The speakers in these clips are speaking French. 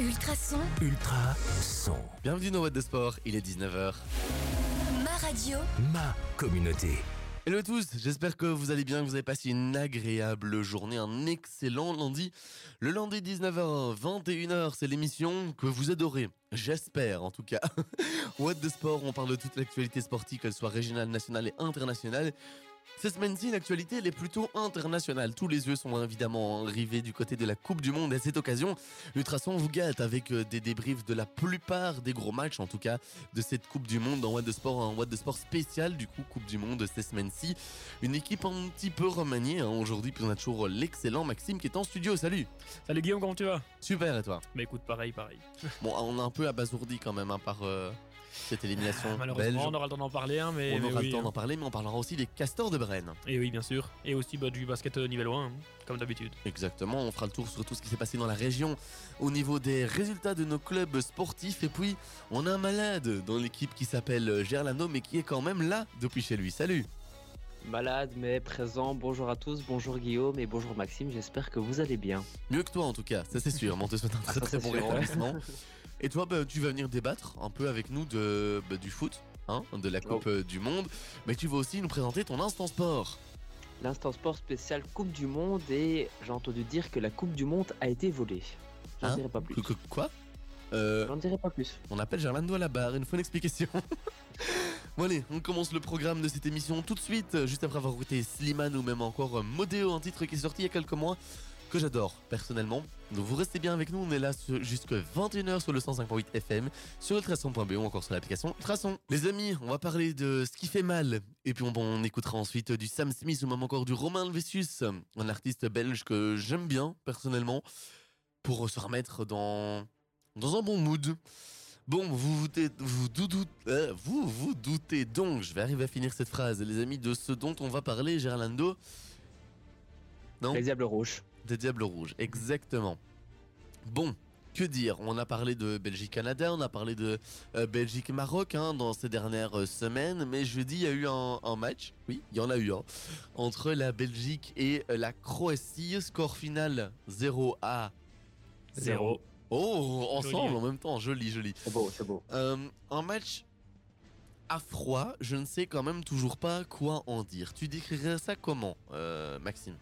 Ultrason, Ultra son. Bienvenue dans What de Sport, il est 19h. ma radio, Ma communauté. Hello à tous, j'espère que vous allez bien, que vous avez passé une agréable journée, un excellent lundi. Le lundi 19h, 21h, c'est l'émission que vous adorez. J'espère en tout cas. What de Sport, on parle de toute l'actualité sportive, qu'elle soit régionale, nationale et internationale. Cette semaine-ci, l'actualité, elle est plutôt internationale. Tous les yeux sont évidemment rivés du côté de la Coupe du Monde. Et à cette occasion, Ultrason vous gâte avec euh, des débriefs de la plupart des gros matchs, en tout cas, de cette Coupe du Monde dans What de Sport, un What de Sport spécial, du coup, Coupe du Monde cette semaine-ci. Une équipe un petit peu remaniée hein, aujourd'hui, puis on a toujours l'excellent Maxime qui est en studio. Salut Salut Guillaume, comment tu vas? Super, et toi? Bah écoute, pareil, pareil. Bon, on est un peu abasourdi quand même hein, par euh, cette élimination Malheureusement, belge. on aura le temps d'en parler, hein, mais, On mais aura oui, le temps hein. d'en parler, mais on parlera aussi des castors de Brenne. Et oui, bien sûr. Et aussi bah, du basket euh, niveau 1, hein, comme d'habitude. Exactement, on fera le tour sur tout ce qui s'est passé dans la région au niveau des résultats de nos clubs sportifs. Et puis, on a un malade dans l'équipe qui s'appelle Gerlano, mais qui est quand même là depuis chez lui. Salut Malade mais présent, bonjour à tous, bonjour Guillaume et bonjour Maxime, j'espère que vous allez bien. Mieux que toi en tout cas, ça c'est sûr. Mais on te souhaite un très ça, très bon rétablissement. Et toi, bah, tu vas venir débattre un peu avec nous de, bah, du foot, hein, de la Coupe Oh. euh, du Monde. Mais tu vas aussi nous présenter ton instant sport. L'instant sport spécial Coupe du Monde et j'ai entendu dire que la Coupe du Monde a été volée. J'en Hein dirai pas plus. Quoi? Euh, J'en dirai pas plus. On appelle Gerlando à la barre, il nous faut une explication. bon allez, on commence le programme de cette émission tout de suite, juste après avoir écouté Slimane ou même encore Modéo, un titre qui est sorti il y a quelques mois, que j'adore personnellement. Donc vous restez bien avec nous, on est là jusque 21h sur le 105.8 FM, sur ultrason.be ou encore sur l'application Ultrason. Les amis, on va parler de ce qui fait mal, et puis on, écoutera ensuite du Sam Smith ou même encore du Romain Helvetius, un artiste belge que j'aime bien personnellement, pour se remettre dans, dans un bon mood. Bon, vous vous, doutez- vous, doudou- euh, vous vous doutez donc, je vais arriver à finir cette phrase, les amis, de ce dont on va parler, Gerlando. Non? Les Diables Rouges. Des Diables Rouges, exactement. Bon, que dire? On a parlé de Belgique-Canada, on a parlé de euh, Belgique-Maroc hein, dans ces dernières euh, semaines, mais jeudi, il y a eu un, un match, oui, il y en a eu un, entre la Belgique et euh, la Croatie. Score final 0 à... Zéro. Oh, ensemble Joli. en même temps, joli, joli. C'est beau, c'est beau. Euh, un match à froid, je ne sais quand même toujours pas quoi en dire. Tu décrirais ça comment, euh, Maxime?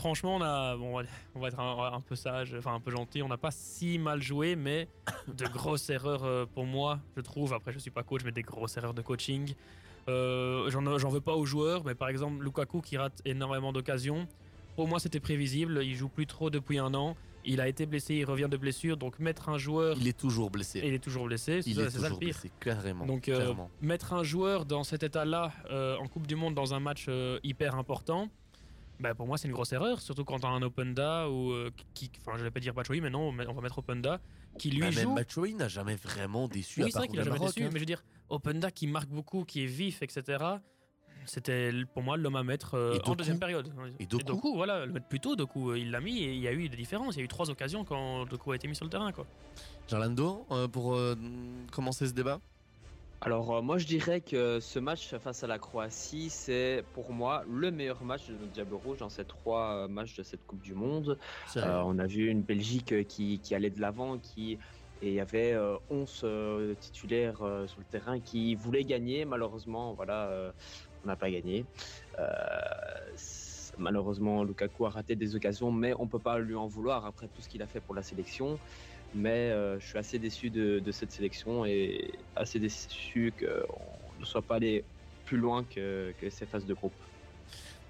Franchement, on a, bon, on va- être un, un peu sage, enfin un peu gentil. On n'a pas si mal joué, mais de grosses erreurs euh, pour moi, je trouve. Après, je suis pas coach, mais des grosses erreurs de coaching. Euh, J'en veux pas aux joueurs, mais par exemple, Lukaku qui rate énormément d'occasions. Pour moi, c'était prévisible. Il joue plus trop depuis un an. Il a été blessé, il revient de blessure. Donc, mettre un joueur. Il est toujours blessé. Et il est toujours blessé, c'est Il ça, ça le toujours pire. blessé, carrément. Donc euh, mettre un joueur dans cet état-là euh, en Coupe du Monde dans un match hyper important, bah, pour moi c'est une grosse erreur, surtout quand on a un Openda ou euh, qui, enfin je vais pas dire Bachoui, mais non, on va mettre Openda qui lui Bah, même joue. Batshuayi n'a jamais vraiment déçu Oui, c'est vrai qu'il a contre le jamais Maroc, déçu, hein. mais je veux dire Openda qui marque beaucoup, qui est vif, etc. C'était pour moi l'homme à mettre euh, Et en Doku deuxième période. Et Doku voilà, le mettre plus tôt, Doku, euh, il l'a mis et il y a eu des différences. Il y a eu trois occasions quand Doku a été mis sur le terrain. Quoi. Gerlando, euh, pour euh, commencer ce débat? Alors euh, moi je dirais que ce match face à la Croatie, c'est pour moi le meilleur match de notre Diable Rouge dans ces trois euh, matchs de cette Coupe du Monde. Euh, on a vu une Belgique qui, qui allait de l'avant, qui et il y avait euh, 11 euh, titulaires sur le terrain qui voulaient gagner. Malheureusement, voilà, on n'a pas gagné. Malheureusement, Lukaku a raté des occasions, mais on peut pas lui en vouloir après tout ce qu'il a fait pour la sélection. Mais euh, je suis assez déçu de, cette sélection et assez déçu qu'on ne soit pas allé plus loin que, que ces phases de groupe.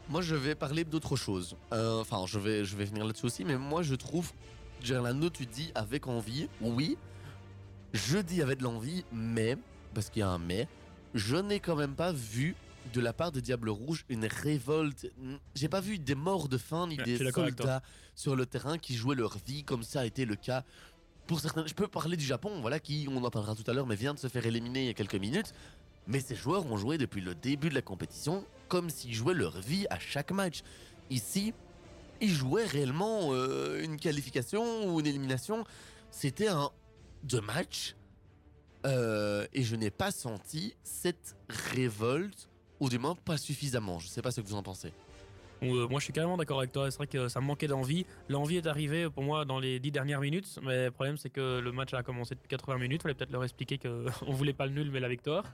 Moi, je vais parler d'autre chose. Euh, Enfin, je vais, je vais venir là-dessus aussi, mais moi, je trouve, Gerlando, tu dis avec envie, oui, je dis avec de l'envie, mais, parce qu'il y a un mais, je n'ai quand même pas vu de la part des Diables Rouges une révolte. J'ai pas vu des morts de faim ni Ouais, des soldats sur le terrain qui jouaient leur vie comme ça a été le cas pour certains. Je peux parler du Japon, voilà, qui, on en parlera tout à l'heure, mais vient de se faire éliminer il y a quelques minutes. Mais ces joueurs ont joué depuis le début de la compétition comme s'ils jouaient leur vie à chaque match. Ici, ils jouaient réellement euh, une qualification ou une élimination. C'était un deux matchs euh, et je n'ai pas senti cette révolte, ou du moins pas suffisamment. Je sais pas ce que vous en pensez. Euh, moi, je suis carrément d'accord avec toi. C'est vrai que ça manquait d'envie. L'envie est arrivée pour moi dans les 10 dernières minutes. Mais le problème, c'est que le match a commencé depuis 80 minutes. Fallait peut-être leur expliquer qu'on voulait pas le nul, mais la victoire.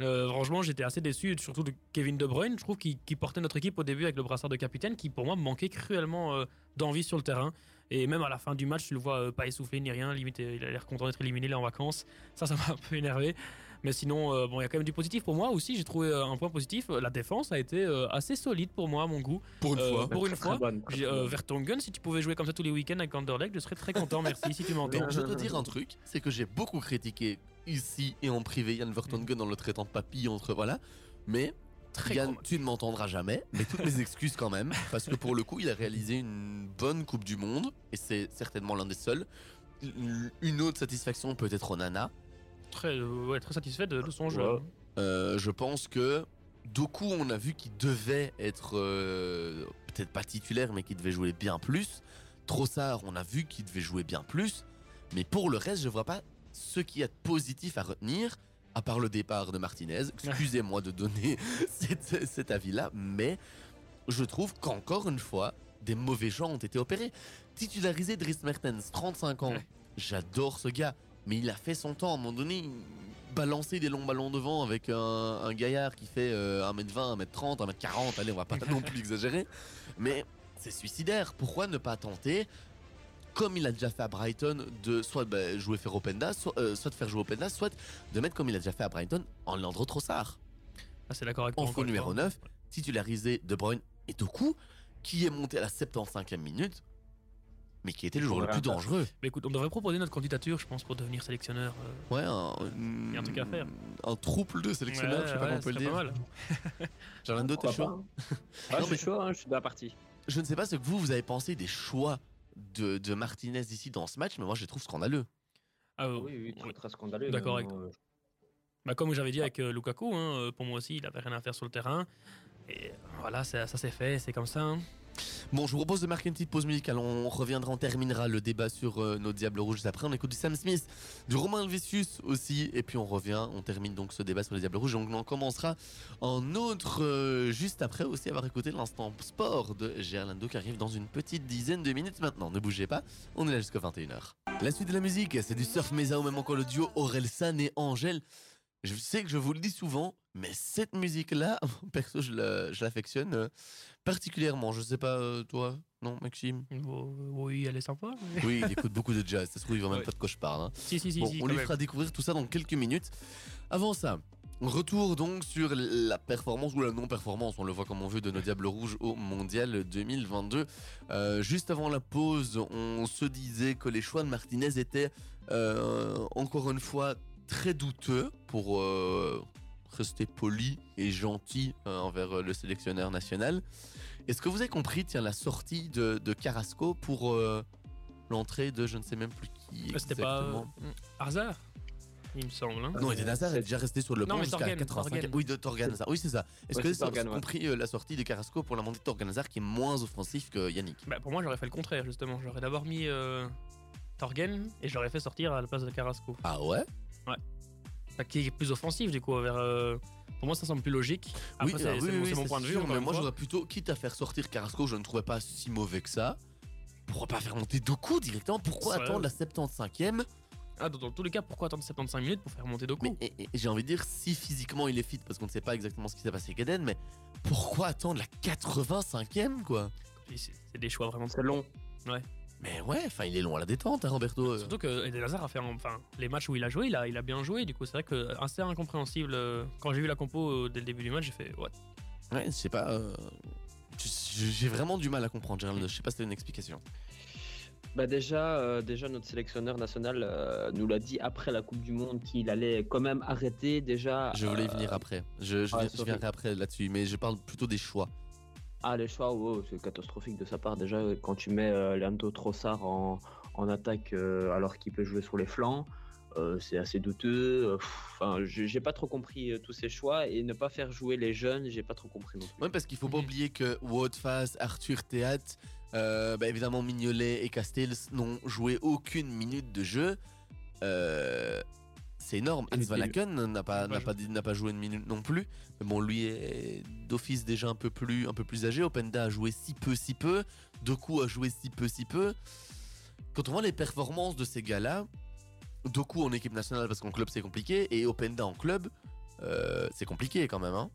Euh, franchement, j'étais assez déçu, surtout de Kevin De Bruyne. Je trouve qu'il portait notre équipe au début avec le brassard de capitaine, qui pour moi manquait cruellement euh, d'envie sur le terrain. Et même à la fin du match, tu le vois euh, pas essoufflé ni rien. Limite, euh, il a l'air content d'être éliminé, il est en vacances. Ça, ça m'a un peu énervé. Mais sinon, euh, bon, il y a quand même du positif pour moi aussi. J'ai trouvé euh, un point positif. La défense a été euh, assez solide pour moi, à mon goût. Pour une Euh, fois. Pour une fois. euh. Vertonghen, si tu pouvais jouer comme ça tous les week-ends avec Anderlecht, je serais très content. Merci si tu m'entends. Je dois te dire un truc, c'est que j'ai beaucoup critiqué ici et en privé Yann Vertonghen en le traitant de papy entre voilà, mais Très Yann, tu ne m'entendras jamais, mais toutes mes excuses quand même, parce que pour le coup, il a réalisé une bonne Coupe du Monde et c'est certainement l'un des seuls. Une autre satisfaction peut-être au Nana. Très, euh, ouais, très satisfait de, de son jeu. Euh, je pense que Doku, on a vu qu'il devait être euh, peut-être pas titulaire, mais qu'il devait jouer bien plus. Trossard, on a vu qu'il devait jouer bien plus. Mais pour le reste, je vois pas ce qu'il y a de positif à retenir, à part le départ de Martinez. Excusez-moi de donner cet, cet avis-là, mais je trouve qu'encore une fois, des mauvais gens ont été opérés. Titularisé Dries Mertens, 35 ans. J'adore ce gars, mais il a fait son temps. À un moment donné, il balancer des longs ballons devant avec un, un gaillard qui fait euh, 1m20, 1m30, 1m40, allez, on va pas non plus exagérer. Mais c'est suicidaire. Pourquoi ne pas tenter comme il a déjà fait à Brighton, de soit bah, jouer faire Openda, soit, euh, soit de faire jouer Openda, soit de mettre comme il a déjà fait à Brighton en Leandro Trossard. Ah, c'est d'accord avec En numéro fois. 9, titularisé De Bruyne et Doku, qui est monté à la 75e minute, mais qui était le joueur le plus dangereux. Mais écoute, on devrait proposer notre candidature, je pense, pour devenir sélectionneur. euh, Ouais, un, Il y a un truc à faire. Un trouble de sélectionneur, ouais, je sais pas ouais, comment on peut le dire. pas mal. Jarlando, t'es Pourquoi chaud pas, hein. Ouais, Non, je mais- suis chaud, hein, je suis de la partie. Je ne sais pas ce que vous, vous avez pensé des choix de, de Martinez ici dans ce match, mais moi je les trouve scandaleux. Ah, euh, Oui, oui, très, scandaleux. D'accord avec euh, Bah, comme j'avais dit avec euh, Lukaku, hein, pour moi aussi, il avait rien à faire sur le terrain. Et voilà, ça, ça s'est fait, c'est comme ça. hein. Bon, je vous propose de marquer une petite pause musicale. On reviendra, on terminera le débat sur euh, nos Diables Rouges. Après, on écoute du Sam Smith, du Romain Helvetius aussi. Et puis on revient, on termine donc ce débat sur les Diables Rouges. Donc on commencera en autre, euh, juste après aussi avoir écouté l'instant sport de Gerlando qui arrive dans une petite dizaine de minutes maintenant. Ne bougez pas, on est là jusqu'à 21h. La suite de la musique, c'est du Surf Mesa même encore le duo Aurel San et Angèle. Je sais que je vous le dis souvent, mais cette musique-là, perso, je l'affectionne euh, particulièrement. Je sais pas, euh, toi, non, Maxime? Euh, oui, elle est sympa. mais- Oui, il écoute beaucoup de jazz. Ça se trouve, il voit même Ouais. pas de quoi je parle. hein. si, si, si, Bon, on lui même. fera découvrir tout ça dans quelques minutes. Avant ça, retour donc sur la performance ou la non-performance, on le voit comme on veut, de nos Diables Rouges au Mondial 2022. Euh, juste avant la pause, on se disait que les choix de Martinez étaient euh, encore une fois très douteux pour euh, rester poli et gentil euh, envers euh, le sélectionneur national. Est-ce que vous avez compris, tiens, la sortie de, de Carrasco pour euh, l'entrée de je ne sais même plus qui C'était pas euh, Hazard, il me semble. hein. non, Eden Hazard est déjà resté sur le Non, banc mais jusqu'à Torgan, 85. Torgan. Oui, de Torgan. Oui, c'est ça. Est-ce Ouais, que vous avez Torgan, ouais. compris la sortie de Carrasco pour la montée de Torgan Hazard qui est moins offensif que Yannick? Bah, pour moi, j'aurais fait le contraire, justement. J'aurais d'abord mis euh, Torgen et j'aurais fait sortir à la place de Carrasco. Ah ouais Enfin, qui est plus offensif, du coup. Vers, euh, Pour moi, ça semble plus logique. Après, Oui, c'est ah oui, c'est mon, oui, point de vue. sûr, mais moi j'aurais plutôt, quitte à faire sortir Carrasco, je ne trouvais pas si mauvais que ça. Pourquoi pas faire monter Doku directement? Pourquoi attendre la 75e Ah, dans, dans tous les cas, pourquoi attendre 75 minutes pour faire monter Doku? Mais et- et j'ai envie de dire, si physiquement il est fit, parce qu'on ne sait pas exactement ce qui s'est passé avec Eden, mais pourquoi attendre la 85e quoi? C'est c'est des choix vraiment. C'est long. Mais ouais, enfin il est long à la détente, hein, Roberto. euh. Surtout que Eden Hazard a fait, enfin, les matchs où il a joué, il a, il a bien joué. Du coup, c'est vrai que assez incompréhensible. euh, Quand j'ai vu la compo euh, dès le début du match, j'ai fait what? Ouais, je sais pas. euh, J'ai vraiment du mal à comprendre, Gérald. Je sais pas si t'as une explication. Bah déjà, euh, déjà notre sélectionneur national euh, nous l'a dit après la Coupe du Monde qu'il allait quand même arrêter déjà. Je voulais y euh, venir après. Je, je, ah, viens- je viendrai après là-dessus, mais je parle plutôt des choix. Ah les choix, wow, c'est catastrophique de sa part. Déjà quand tu mets euh, Leandro Trossard en, en attaque euh, alors qu'il peut jouer sur les flancs, euh, c'est assez douteux. Euh, Enfin, j'ai pas trop compris euh, tous ces choix et ne pas faire jouer les jeunes, j'ai pas trop compris non plus. Ouais, parce qu'il faut pas Mhm. oublier que Woutfast, Arthur Théat, euh, bah, évidemment Mignolet et Castells n'ont joué aucune minute de jeu. C'est énorme. Hans Van Inutile. Aken n'a pas, n'a pas n'a pas joué une minute non plus. Mais bon, lui est d'office déjà un peu plus, un peu plus âgé. Openda a joué si peu, si peu. Doku a joué si peu, si peu. Quand on voit les performances de ces gars-là, Doku en équipe nationale parce qu'en club c'est compliqué et Openda en club, euh, c'est compliqué quand même. Hein.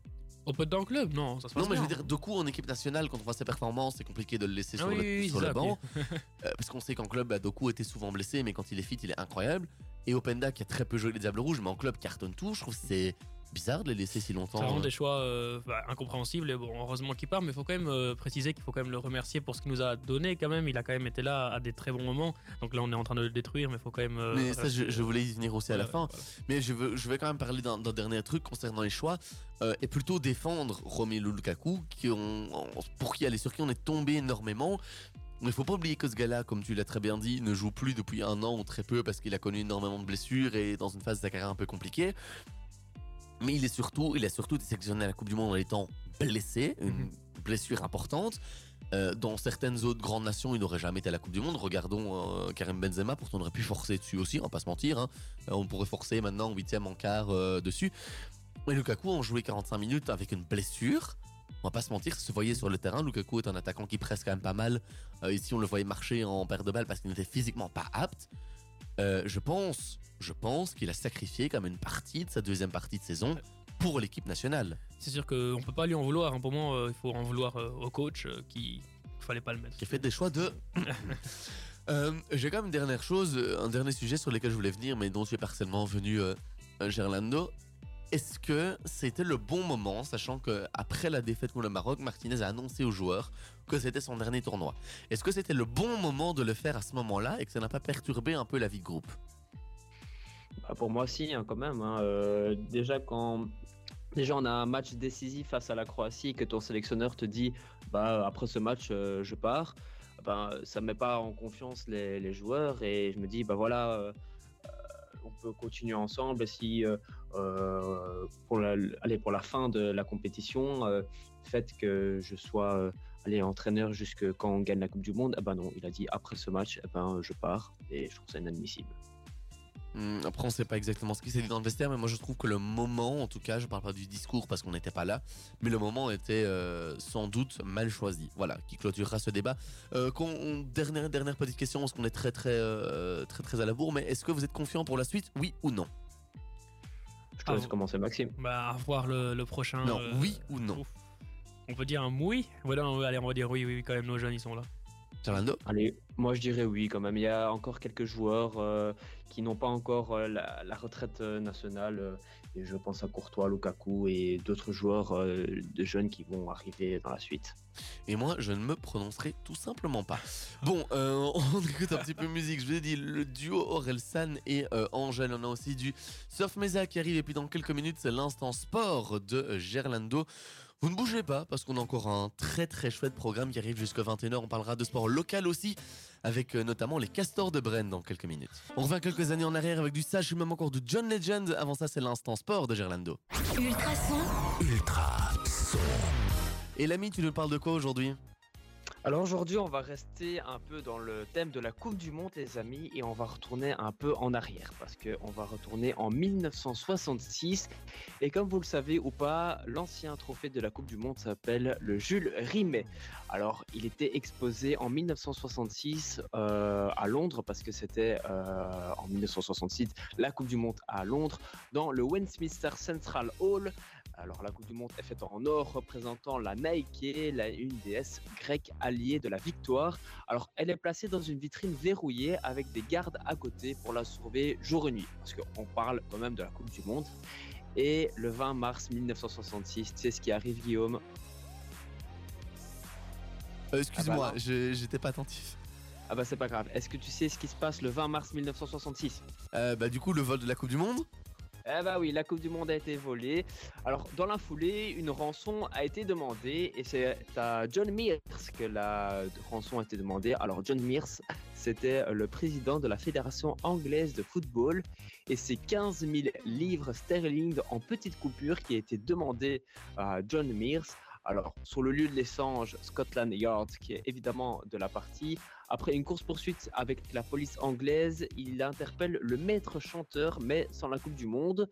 On peut être dans le club, non ça se passe Non, mais je veux dire, Doku en équipe nationale, quand on voit ses performances, c'est compliqué de le laisser Ah sur oui, le, oui, oui, sur c'est le ça, banc. Euh, parce qu'on sait qu'en club, bah, Doku était souvent blessé, mais quand il est fit, il est incroyable. Et Openda, qui a très peu joué les Diables Rouges, mais en club cartonne tout. Je trouve que c'est bizarre de les laisser si longtemps. Ça rend euh. des choix euh, bah, incompréhensibles et bon, heureusement qu'il part, mais il faut quand même euh, préciser qu'il faut quand même le remercier pour ce qu'il nous a donné quand même. Il a quand même été là à des très bons moments. Donc là, on est en train de le détruire, mais il faut quand même. euh, Mais ça, je, je voulais y venir aussi à la voilà, fin. Mais je, veux, je vais quand même parler d'un dernier truc concernant les choix et plutôt défendre Romelu Lukaku, qui on- on- pour qui, allez, sur qui on est tombé énormément. Mais il faut pas oublier que ce gars-là, comme tu l'as très bien dit, ne joue plus depuis un an ou très peu parce qu'il a connu énormément de blessures et est dans une phase de sa carrière un peu compliquée. Mais il est surtout, il a surtout été sélectionné à la Coupe du Monde en étant blessé, une Mhm. blessure importante. Euh, dans certaines autres grandes nations, il n'aurait jamais été à la Coupe du Monde. Regardons euh, Karim Benzema, pourtant on aurait pu forcer dessus aussi, on va pas se mentir. hein. Euh, on pourrait forcer maintenant en huitième, en quart euh, dessus. Mais Lukaku en joué 45 minutes avec une blessure. On va pas se mentir, se voyait sur le terrain. Lukaku est un attaquant qui presse quand même pas mal. Ici, on le voyait marcher en perte de balle parce qu'il n'était physiquement pas apte. Euh, je pense, je pense qu'il a sacrifié comme une partie de sa deuxième partie de saison pour l'équipe nationale. C'est sûr qu'on peut pas lui en vouloir. hein. Pour moi, euh, il faut en vouloir euh, au coach euh, qui fallait pas le mettre. qui a fait des choix de. J'ai quand même une dernière chose, un dernier sujet sur lequel je voulais venir, mais dont tu es partiellement venu, Gerlando. Est-ce que c'était le bon moment, sachant que après la défaite contre le Maroc, Martinez a annoncé aux joueurs que c'était son dernier tournoi. Est-ce que c'était le bon moment de le faire à ce moment-là et que ça n'a pas perturbé un peu la vie de groupe? Bah, pour moi, si, hein, quand même. hein. Euh, déjà, quand déjà on a un match décisif face à la Croatie que ton sélectionneur te dit bah, après ce match, euh, je pars, ben, ça ne met pas en confiance les, joueurs et je me dis bah voilà. euh, peut continuer ensemble si euh, euh, pour, la, pour la fin de la compétition, euh, faites que je sois allez, entraîneur jusque quand on gagne la Coupe du Monde. Eh ben non, il a dit après ce match, eh ben, je pars et je trouve ça inadmissible. Hum, Après, on sait pas exactement ce qui s'est dit dans le vestiaire, mais moi je trouve que le moment, en tout cas, je parle pas du discours parce qu'on n'était pas là, mais le moment était euh, sans doute mal choisi. Voilà, qui clôturera ce débat. Euh, on- dernière, dernière petite question, parce qu'on est très très, euh, très très à la bourre, mais est-ce que vous êtes confiant pour la suite, oui ou non? Je te Ah, laisse vous- commencer, Maxime. Bah, à voir le, le prochain. Non, euh, oui ou non? ouf. On peut dire un oui? Voilà, on- allez, on va dire oui, oui, oui, quand même, nos jeunes, ils sont là. Fernando Allez, moi je dirais oui quand même. Il y a encore quelques joueurs euh, qui n'ont pas encore euh, la, la retraite euh, nationale. euh, et je pense à Courtois, Lukaku et d'autres joueurs de jeunes qui vont arriver dans la suite. Et moi, je ne me prononcerai tout simplement pas. Bon, on écoute un petit peu de musique. Je vous ai dit, le duo Orelsan et euh, Angèle. On a aussi du Surf Mesa qui arrive. Et puis dans quelques minutes, c'est l'instant sport de Gerlando. Vous ne bougez pas parce qu'on a encore un très très chouette programme qui arrive jusqu'à 21h. On parlera de sport local aussi, avec euh, notamment les Castors de Brenne dans quelques minutes. On revient quelques années en arrière avec du Sage, même encore du John Legend. Avant ça, c'est l'instant sport de Gerlando. Ultrason, Ultra son. Et l'ami, tu nous parles de quoi aujourd'hui? Alors aujourd'hui, on va rester un peu dans le thème de la Coupe du Monde, les amis, et on va retourner un peu en arrière parce qu'on va retourner en 1966. Et comme vous le savez ou pas, l'ancien trophée de la Coupe du Monde s'appelle le Jules Rimet. Alors, il était exposé en 1966 euh, à Londres parce que c'était euh, en 1966 la Coupe du Monde à Londres dans le Westminster Central Hall. Alors la Coupe du Monde est faite en or représentant la Nike, la, une déesse grecque alliée de la victoire. Alors elle est placée dans une vitrine verrouillée avec des gardes à côté pour la surveiller jour et nuit. Parce qu'on parle quand même de la Coupe du Monde. Et le 20 mars 1966, tu sais ce qui arrive Guillaume? Euh, Excuse-moi, Ah bah j'étais pas attentif. Ah bah c'est pas grave. Est-ce que tu sais ce qui se passe le 20 mars 1966 Euh, bah, du coup, le vol de la Coupe du Monde Eh bah oui, la Coupe du Monde a été volée. Alors, dans la foulée, une rançon a été demandée et c'est à John Mears que la rançon a été demandée. Alors, John Mears, c'était le président de la Fédération anglaise de football et c'est 15 000 livres sterling en petites coupures qui a été demandé à John Mears. Alors, sur le lieu de l'échange, Scotland Yard, qui est évidemment de la partie, après une course-poursuite avec la police anglaise, il interpelle le maître chanteur, mais sans la Coupe du Monde.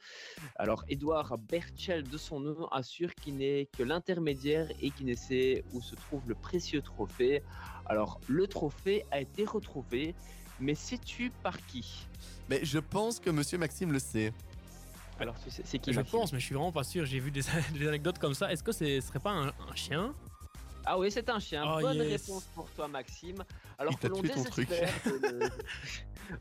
Alors, Edouard Berchel, de son nom, assure qu'il n'est que l'intermédiaire et qu'il ne sait où se trouve le précieux trophée. Alors, le trophée a été retrouvé, mais sais-tu par qui? Mais je pense que monsieur Maxime le sait. Alors, tu sais, c'est qui Je Maxime pense, mais je suis vraiment pas sûr. J'ai vu des, des anecdotes comme ça. Est-ce que ce serait pas un, un chien? Ah oui, c'est un chien. Oh, Bonne yes. réponse pour toi, Maxime. Alors Il que l'on désespère. de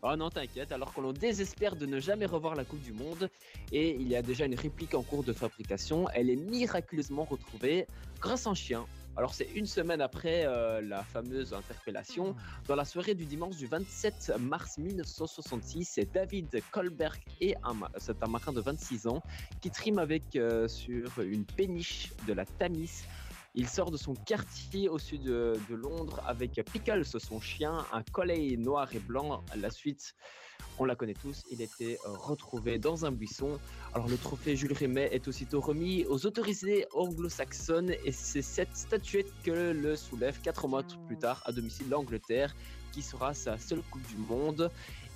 oh non, t'inquiète. Alors que l'on désespère de ne jamais revoir la Coupe du Monde, et il y a déjà une réplique en cours de fabrication, elle est miraculeusement retrouvée grâce à un chien. Alors c'est une semaine après euh, la fameuse interpellation. Dans la soirée du dimanche du 27 mars 1966, c'est David Kolberg et c'est un marin de 26 ans qui trime avec euh, sur une péniche de la Tamis. Il sort de son quartier au sud de, Londres avec Pickles, son chien, un collet noir et blanc. La suite, on la connaît tous, il était retrouvé dans un buisson. Alors le trophée Jules Rimet est aussitôt remis aux autorisés anglo-saxonnes et c'est cette statuette que le soulève quatre mois plus tard à domicile l'Angleterre qui sera sa seule Coupe du Monde.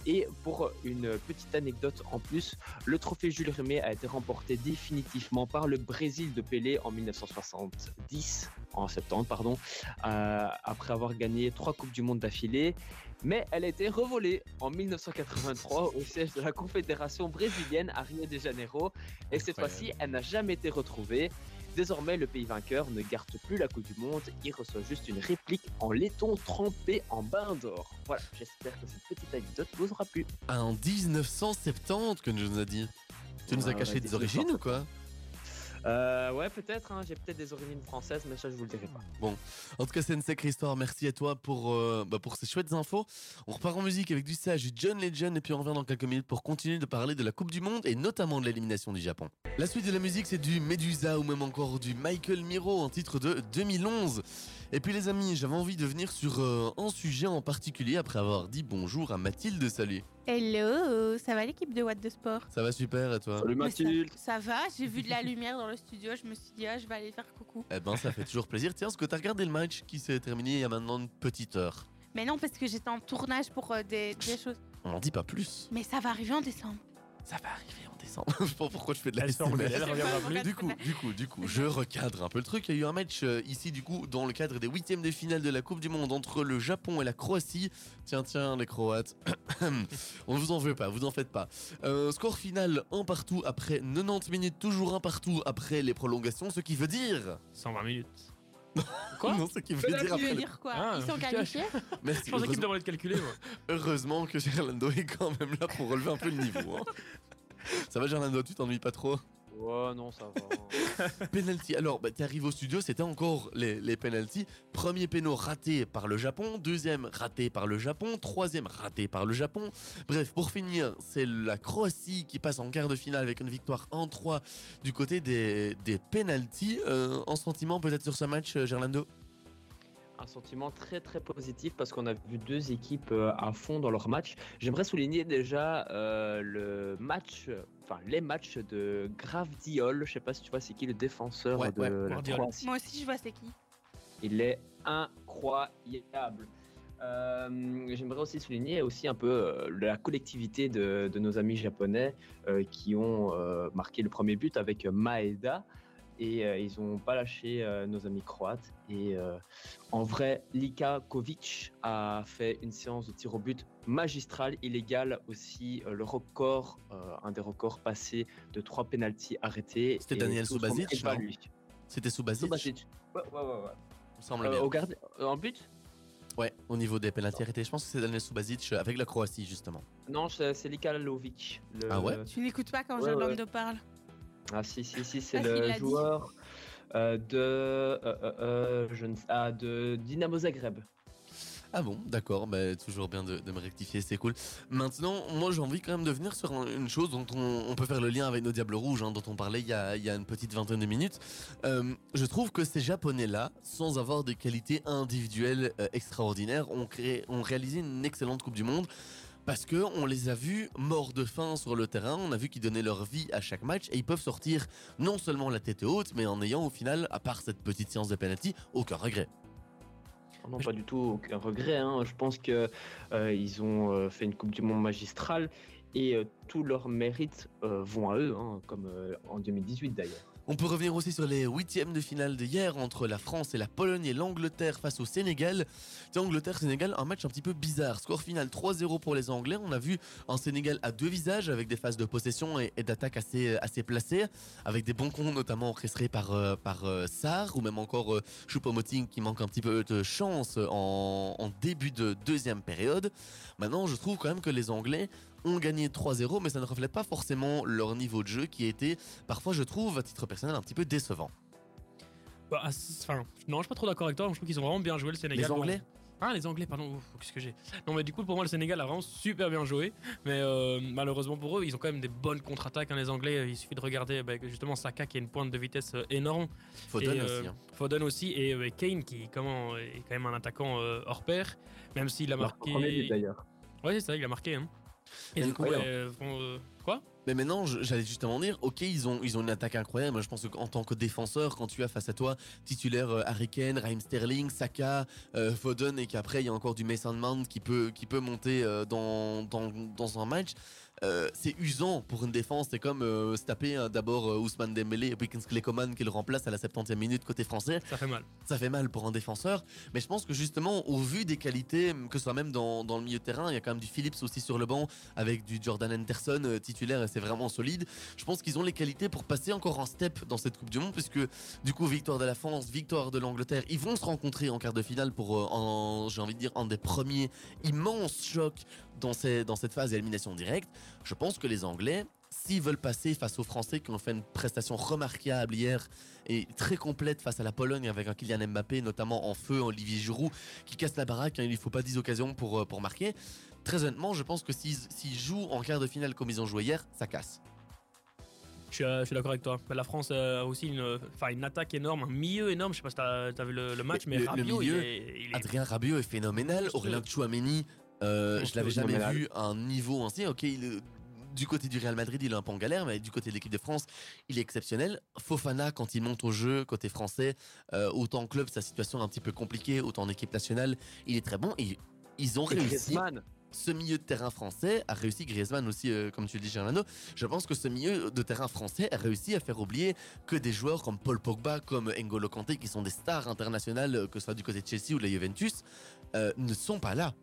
Et pour une petite anecdote en plus, le trophée Jules Rimet a été remporté définitivement par le Brésil de Pelé en 1970, en septembre, pardon, euh, après avoir gagné trois Coupes du Monde d'affilée. Mais elle a été revolée en 1983 au siège de la Confédération brésilienne à Rio de Janeiro. Et cette fois-ci, elle n'a jamais été retrouvée. Désormais, le pays vainqueur ne garde plus la Coupe du Monde, il reçoit juste une réplique en laiton trempé en bain d'or. Voilà, j'espère que cette petite anecdote vous aura plu. Ah, En 1970 que nous a dit. Tu nous as Ouais, caché des origines ou quoi? Euh, ouais, peut-être, hein, j'ai peut-être des origines françaises, mais ça je vous le dirai pas. En tout cas, c'est une sacrée histoire. Merci à toi pour, euh, bah, pour ces chouettes infos. On repart en musique avec du sage, John Legend, et puis on revient dans quelques minutes pour continuer de parler de la Coupe du Monde et notamment de l'élimination du Japon. La suite de la musique, c'est du Medusa ou même encore du Michael Miro, un titre de 2011. Et puis les amis, j'avais envie de venir sur euh, un sujet en particulier après avoir dit bonjour à Mathilde. Salut. Hello, ça va l'équipe de What de Sport? Ça va super et toi? Salut Mais ça, ça va, j'ai vu de la lumière dans le studio, je me suis dit, ah, je vais aller faire coucou. Eh ben, ça fait toujours plaisir. Tiens, est-ce que t'as regardé le match qui s'est terminé il y a maintenant une petite heure Mais non, parce que j'étais en tournage pour euh, des, des choses. On n'en dit pas plus. Mais ça va arriver en décembre. Ça va arriver en décembre. je sais pas pourquoi je fais de la SMR. Du coup, du coup, du coup, je recadre un peu le truc. Il y a eu un match euh, ici, du coup, dans le cadre des huitièmes de finale de la Coupe du Monde entre le Japon et la Croatie. Tiens, tiens, les Croates. On ne vous en veut pas, vous en faites pas. Euh, score final, un partout après 90 minutes, toujours un partout après les prolongations, ce qui veut dire. 120 minutes. Quoi Non, ce qui veut dire Tu veux dire quoi Ah, Ils sont qualifiés Merci. Je pensais qu'il Heureusement, devrait être calculé, moi. heureusement que Gerlando est quand même là pour relever un peu le niveau. hein. Ça va, Gerlando, tu t'ennuies pas trop? Ouais, non, ça va. Penalty. Alors, bah, tu arrives au studio, c'était encore les, les penalties. Premier péno raté par le Japon, deuxième raté par le Japon, troisième raté par le Japon. Bref, pour finir, c'est la Croatie qui passe en quart de finale avec une victoire 1-3 du côté des, des penalties. Euh, en sentiment peut-être sur ce match, euh, Gerlando? Un sentiment très très positif parce qu'on a vu deux équipes euh, à fond dans leur match. J'aimerais souligner déjà euh, le match, enfin les matchs de Gravdiol. Je sais pas si tu vois c'est qui le défenseur Ouais, de ouais, la. Croatie. Moi aussi, je vois c'est qui. Il est incroyable. Euh, J'aimerais aussi souligner aussi un peu euh, la collectivité de, de nos amis japonais euh, qui ont euh, marqué le premier but avec Maeda et euh, ils n'ont pas lâché euh, nos amis croates. Et euh, en vrai, Lika Kovic a fait une séance de tir au but magistrale. Il égale aussi euh, le record, euh, un des records passés de trois pénalties arrêtés. C'était Daniel Subasic, pas lui. C'était sous Basic, Subasic. Ouais, ouais, ouais. ouais. il me semble Euh, bien. au euh, en but? Ouais, au niveau des pénalties arrêtés, je pense que c'est Daniel Subasic avec la Croatie, justement. Non, c'est Lika Lovic. le- Ah ouais? Tu n'écoutes pas quand Ouais, Gerlando parle? Ah si, si, si, c'est le joueur euh, de, euh, euh, je ne sais- ah, de Dynamo Zagreb. Ah bon, d'accord, bah, toujours bien de, de me rectifier, c'est cool. Maintenant, moi j'ai envie quand même de venir sur un- une chose dont on, on peut faire le lien avec nos Diables Rouges, hein, dont on parlait il y, a, il y a une petite vingtaine de minutes. Euh, je trouve que ces Japonais-là, sans avoir des qualités individuelles euh, extraordinaires, ont, créé, ont réalisé une excellente Coupe du Monde. Parce que on les a vus morts de faim sur le terrain, on a vu qu'ils donnaient leur vie à chaque match et ils peuvent sortir non seulement la tête haute, mais en ayant au final, à part cette petite séance de penalty, aucun regret. Non, pas du tout, aucun regret. hein. Je pense que euh, ont euh, fait une Coupe du Monde magistrale et euh, tous leurs mérites vont à eux, hein, comme en 2018 d'ailleurs. On peut revenir aussi sur les huitièmes de finale de hier entre la France et la Pologne et l'Angleterre face au Sénégal. Angleterre-Sénégal, un match un petit peu bizarre. Score final 3-0 pour les Anglais. On a vu un Sénégal à deux visages avec des phases de possession et, d'attaque assez, assez placées, avec des bons comptes notamment orchestrés par, euh, par euh, Sarr ou même encore euh, Choupo-Moting qui manque un petit peu de chance en, en début de deuxième période. Maintenant, je trouve quand même que les Anglais ont gagné 3-0, mais ça ne reflète pas forcément leur niveau de jeu qui a été, parfois je trouve, à titre personnel, un petit peu décevant. Bah, ah, Enfin, non, je suis pas trop d'accord avec toi. Je trouve qu'ils ont vraiment bien joué le Sénégal. Les Bon, Anglais? Ah, les Anglais, pardon. Qu'est-ce que j'ai? Non, mais du coup, pour moi, le Sénégal a vraiment super bien joué. Mais euh, malheureusement pour eux, ils ont quand même des bonnes contre-attaques. hein, les Anglais, il suffit de regarder bah, justement Saka qui a une pointe de vitesse euh, énorme. Foden Et, euh, aussi. hein. Foden aussi. Et euh, Kane qui comment, est quand même un attaquant euh, hors pair. Même s'il a marqué. d'ailleurs. Ouais, c'est ça, il a marqué. Hein. Et du coup, ouais, euh, bon, euh, quoi? Mais maintenant, j'allais justement dire, ok, ils ont, ils ont une attaque incroyable. Moi, je pense qu'en tant que défenseur, quand tu as face à toi titulaire euh, Harry Kane, Raheem Sterling, Saka, euh, Foden, et qu'après il y a encore du Mason Mount qui peut, qui peut monter euh, dans, dans, dans un match, euh, c'est usant pour une défense. C'est comme euh, se taper hein, d'abord euh, Ousmane Dembélé et puis Kingsley Coman qui le remplace à la 70e minute côté français. Ça fait mal. Ça fait mal pour un défenseur, mais je pense que justement, au vu des qualités, que ce soit même dans, dans le milieu de terrain, il y a quand même du Phillips aussi sur le banc, avec du Jordan Anderson euh, titulaire, et c'est vraiment solide. Je pense qu'ils ont les qualités pour passer encore un step dans cette Coupe du Monde, puisque du coup, victoire de la France, victoire de l'Angleterre, ils vont se rencontrer en quart de finale pour, en- j'ai envie de dire, un des premiers immenses chocs dans, ces, dans cette phase d'élimination directe. Je pense que les Anglais, s'ils veulent passer face aux Français qui ont fait une prestation remarquable hier et très complète face à la Pologne avec un Kylian Mbappé notamment en feu, Olivier Giroud qui casse la baraque, hein, il ne faut pas 10 occasions pour, euh, pour marquer. Très honnêtement, je pense que s'ils jouent en quart de finale comme ils ont joué hier, ça casse. Je suis, euh, suis d'accord avec toi. La France a aussi une, enfin, une attaque énorme, un milieu énorme. Je sais pas si t'as as vu le, le match, Mais mais, le- le Rabiot, il milieu, est, il est- Adrien Rabiot est phénoménal. Aurélien Chouameni, euh, je l'avais jamais vu à un niveau ainsi. Ok, il du côté du Real Madrid, il est un peu en galère, mais du côté de l'équipe de France, il est exceptionnel. Fofana, quand il monte au jeu, côté français, euh, autant en club, sa situation est un petit peu compliquée, autant en équipe nationale, il est très bon. Et ils ont Et réussi. Griezmann, ce milieu de terrain français a réussi, Griezmann aussi, euh, comme tu le dis, Gerlano, je pense que ce milieu de terrain français a réussi à faire oublier que des joueurs comme Paul Pogba, comme N'Golo Kanté, qui sont des stars internationales, que ce soit du côté de Chelsea ou de la Juventus, euh, ne sont pas là.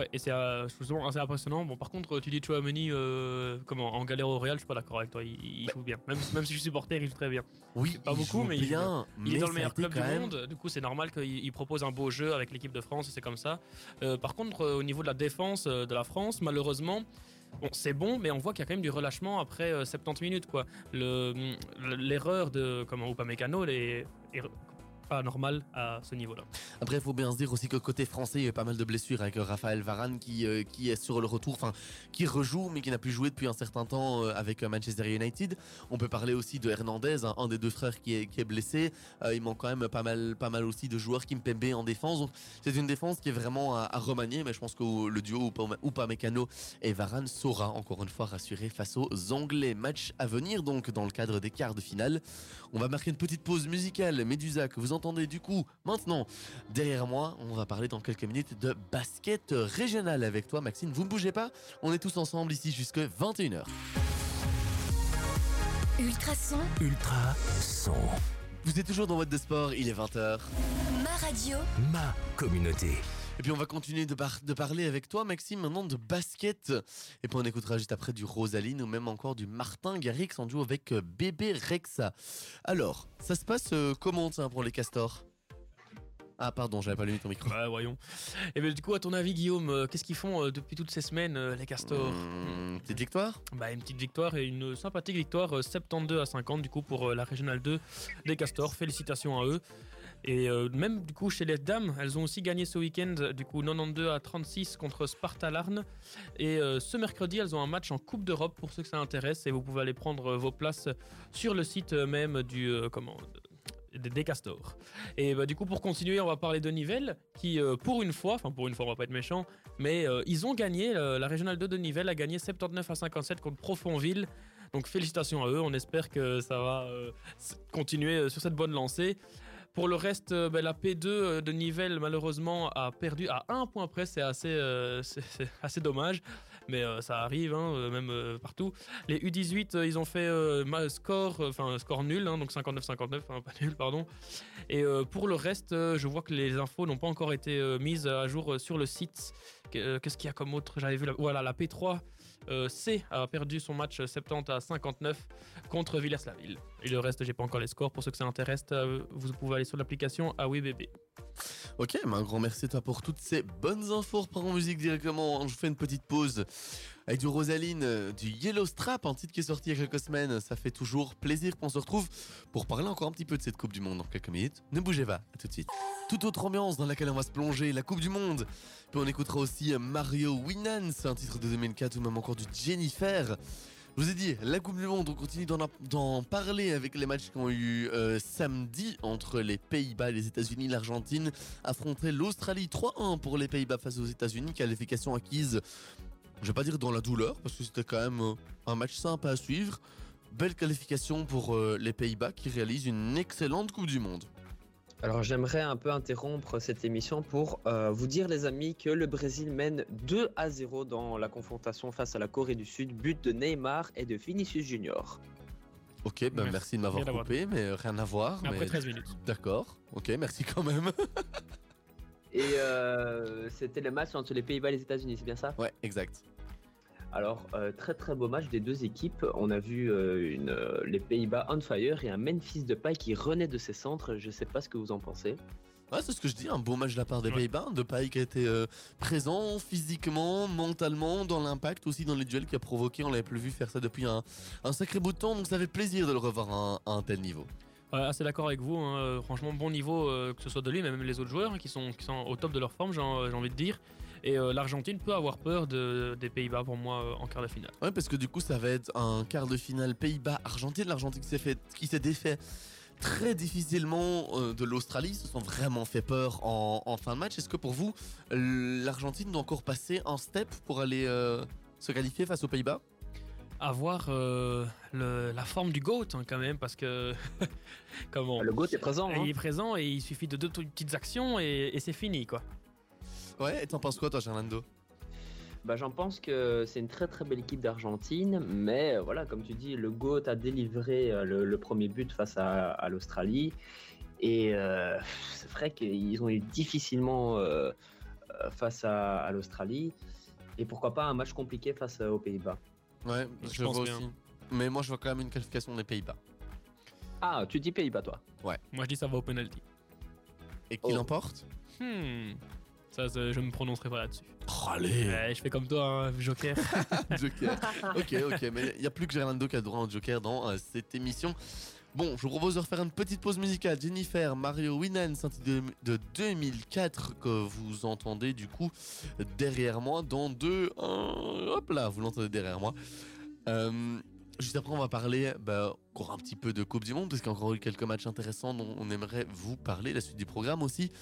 Ouais, et c'est euh, assez impressionnant. Bon, par contre, tu dis Chouameni euh, comment en galère au Real, je suis pas d'accord avec toi. Il, il joue bien. Même, même si je suis supporter, il joue très bien. Oui, Pas il beaucoup, joue mais il. Il est dans le meilleur club du même- monde. Du coup, c'est normal qu'il il propose un beau jeu avec l'équipe de France et c'est comme ça. Euh, par contre, euh, au niveau de la défense euh, de la France, malheureusement. Bon, c'est bon, mais on voit qu'il y a quand même du relâchement après euh, 70 minutes. quoi. Le- L'erreur de comment Upamecano est pas normale à ce niveau-là. Après, il faut bien se dire aussi que côté français, il y a pas mal de blessures avec Raphaël Varane qui, euh, qui est sur le retour, enfin, qui rejoue, mais qui n'a plus joué depuis un certain temps euh, avec euh, Manchester United. On peut parler aussi de Hernandez, hein, un des deux frères qui est, qui est blessé. Il manque quand même pas mal, pas mal aussi de joueurs qui me en défense. Donc, c'est une défense qui est vraiment à, remanier, mais je pense que le duo Upamecano et Varane saura encore une fois rassurer face aux Anglais. Match à venir donc dans le cadre des quarts de finale. On va marquer une petite pause musicale. Médusa, vous entendez du coup maintenant derrière moi, on va parler dans quelques minutes de basket régional avec toi, Maxime. Vous ne bougez pas, on est tous ensemble ici jusqu'à 21h. Ultrason, Ultra son. Vous êtes toujours dans What de Sport, il est 20h. ma radio, Ma communauté. Et puis on va continuer de, par- de parler avec toi, Maxime, maintenant de basket. Et puis on écoutera juste après du Rosaline ou même encore du Martin Garrix en duo avec euh, Bébé Rexa. Alors, ça se passe euh, comment ça pour les castors? Ah pardon, j'avais pas allumé ton micro. Ouais, voyons. Et bien, du coup, à ton avis, Guillaume, euh, qu'est-ce qu'ils font euh, depuis toutes ces semaines, euh, les Castors? Mmh, petite victoire? Bah, une petite victoire et une sympathique victoire, euh, 72 à 50 du coup pour la régionale 2 des Castors. Félicitations à eux. Et euh, même du coup chez les dames, elles ont aussi gagné ce week-end du coup 92 à 36 contre Sparta Larne. Et euh, ce mercredi, elles ont un match en Coupe d'Europe pour ceux que ça intéresse et vous pouvez aller prendre euh, vos places sur le site même du comment des, Castors. Et bah, du coup, pour continuer, on va parler de Nivelles, qui pour une fois, enfin pour une fois, on va pas être méchant, mais ils ont gagné. la régionale 2 de Nivelles a gagné 79 à 57 contre Profonville. Donc félicitations à eux. On espère que ça va continuer sur cette bonne lancée. Pour le reste, euh, ben, la P2 euh, de Nivelles, malheureusement, a perdu à un point près. C'est assez, euh, assez dommage. Mais ça arrive, hein, même partout. Les U18, euh, ils ont fait score, enfin score nul, hein, donc 59-59, hein, pas nul, pardon. Et pour le reste, je vois que les infos n'ont pas encore été mises à jour sur le site. Qu- Qu'est-ce qu'il y a comme autre? J'avais vu, la... voilà, la P3 euh, C a perdu son match euh, 70 à 59 contre Villers-la-Ville. Et le reste, j'ai pas encore les scores. Pour ceux que ça intéresse, euh, vous pouvez aller sur l'application AWBB. Ok, un grand merci à toi pour toutes ces bonnes infos. On en musique directement. Je fais une petite pause avec du Rosaline, euh, du Yellow Strap, un titre qui est sorti il y a quelques semaines. Ça fait toujours plaisir qu'on se retrouve pour parler encore un petit peu de cette Coupe du Monde dans quelques minutes. Ne bougez pas, à tout de suite. Toute autre ambiance dans laquelle on va se plonger, la Coupe du Monde. Puis on écoutera aussi euh, Mario Winans, un titre de 2004 ou même encore du Jennifer. Je vous ai dit, la Coupe du Monde, on continue d'en parler avec les matchs qui ont eu euh, samedi entre les Pays-Bas, les États-Unis, l'Argentine affronter l'Australie 3-1 pour les Pays-Bas face aux États-Unis, qualification acquise, je vais pas dire dans la douleur, parce que c'était quand même euh, un match sympa à suivre. Belle qualification pour euh, les Pays-Bas qui réalisent une excellente Coupe du Monde. Alors j'aimerais un peu interrompre cette émission pour euh, vous dire les amis que le Brésil mène 2 à 0 dans la confrontation face à la Corée du Sud, but de Neymar et de Vinicius Junior. Ok, ben Merci. merci de m'avoir coupé, mais rien à voir. Après mais- 13 minutes. D'accord, ok, merci quand même. Et euh, c'était le match entre les Pays-Bas et les États-Unis, c'est bien ça? Ouais, exact. Alors euh, très très beau match des deux équipes. On a vu euh, une, euh, les Pays-Bas on fire et un Memphis de paille qui renaît de ses centres. Je sais pas ce que vous en pensez. Ouais, c'est ce que je dis, un beau match de la part des Ouais. Pays-Bas, de Paille qui a été euh, présent physiquement, mentalement, dans l'impact aussi dans les duels qui a provoqué, on l'avait plus vu faire ça depuis un, un sacré bout de temps, donc ça fait plaisir de le revoir à un, à un tel niveau. Ouais, assez d'accord avec vous. hein, euh, Franchement, bon niveau, euh, que ce soit de lui, mais même les autres joueurs hein, qui, sont, qui sont au top de leur forme, j'ai j'ai envie de dire. Et euh, l'Argentine peut avoir peur de, des Pays-Bas pour moi euh, en quart de finale. Ouais, parce que du coup, ça va être un quart de finale Pays-Bas-Argentine. L'Argentine qui s'est défait très difficilement euh, de l'Australie, se sont vraiment fait peur en, en fin de match. Est-ce que pour vous, l'Argentine doit encore passer un step pour aller euh, se qualifier face aux Pays-Bas? Avoir euh, le- la forme du GOAT hein, quand même, parce que. Comment Le GOAT est présent. hein. Il est présent et il suffit de deux petites actions et, et c'est fini quoi. Ouais, et t'en penses quoi, toi, Fernando Bah, J'en pense que c'est une très très belle équipe d'Argentine, mais euh, voilà, comme tu dis, le GOAT a délivré euh, le, le premier but face à, à l'Australie. Et euh, c'est vrai qu'ils ont eu difficilement euh, face à, à l'Australie. Et pourquoi pas un match compliqué face aux Pays-Bas. Ouais, Je je, pense vois bien. aussi. Mais moi, je vois quand même une qualification des Pays-Bas. Ah, tu dis Pays-Bas toi Moi je dis ça va au penalty. Et qui Oh. l'emporte? Hmm. Ça, ça, je me prononcerai pas là-dessus. Oh, allez Ouais, je fais comme toi, hein, Joker. Joker. ok, ok, mais il n'y a plus que Gerlando qui a droit au Joker dans euh, cette émission. Bon, je vous propose de refaire une petite pause musicale. Jennifer, Mario Winans, de 2004 que vous entendez du coup derrière moi dans deux... un- hop là, vous l'entendez derrière moi. Euh, juste après, on va parler bah, encore un petit peu de Coupe du Monde, parce qu'il y a encore eu quelques matchs intéressants dont on aimerait vous parler, la suite du programme aussi.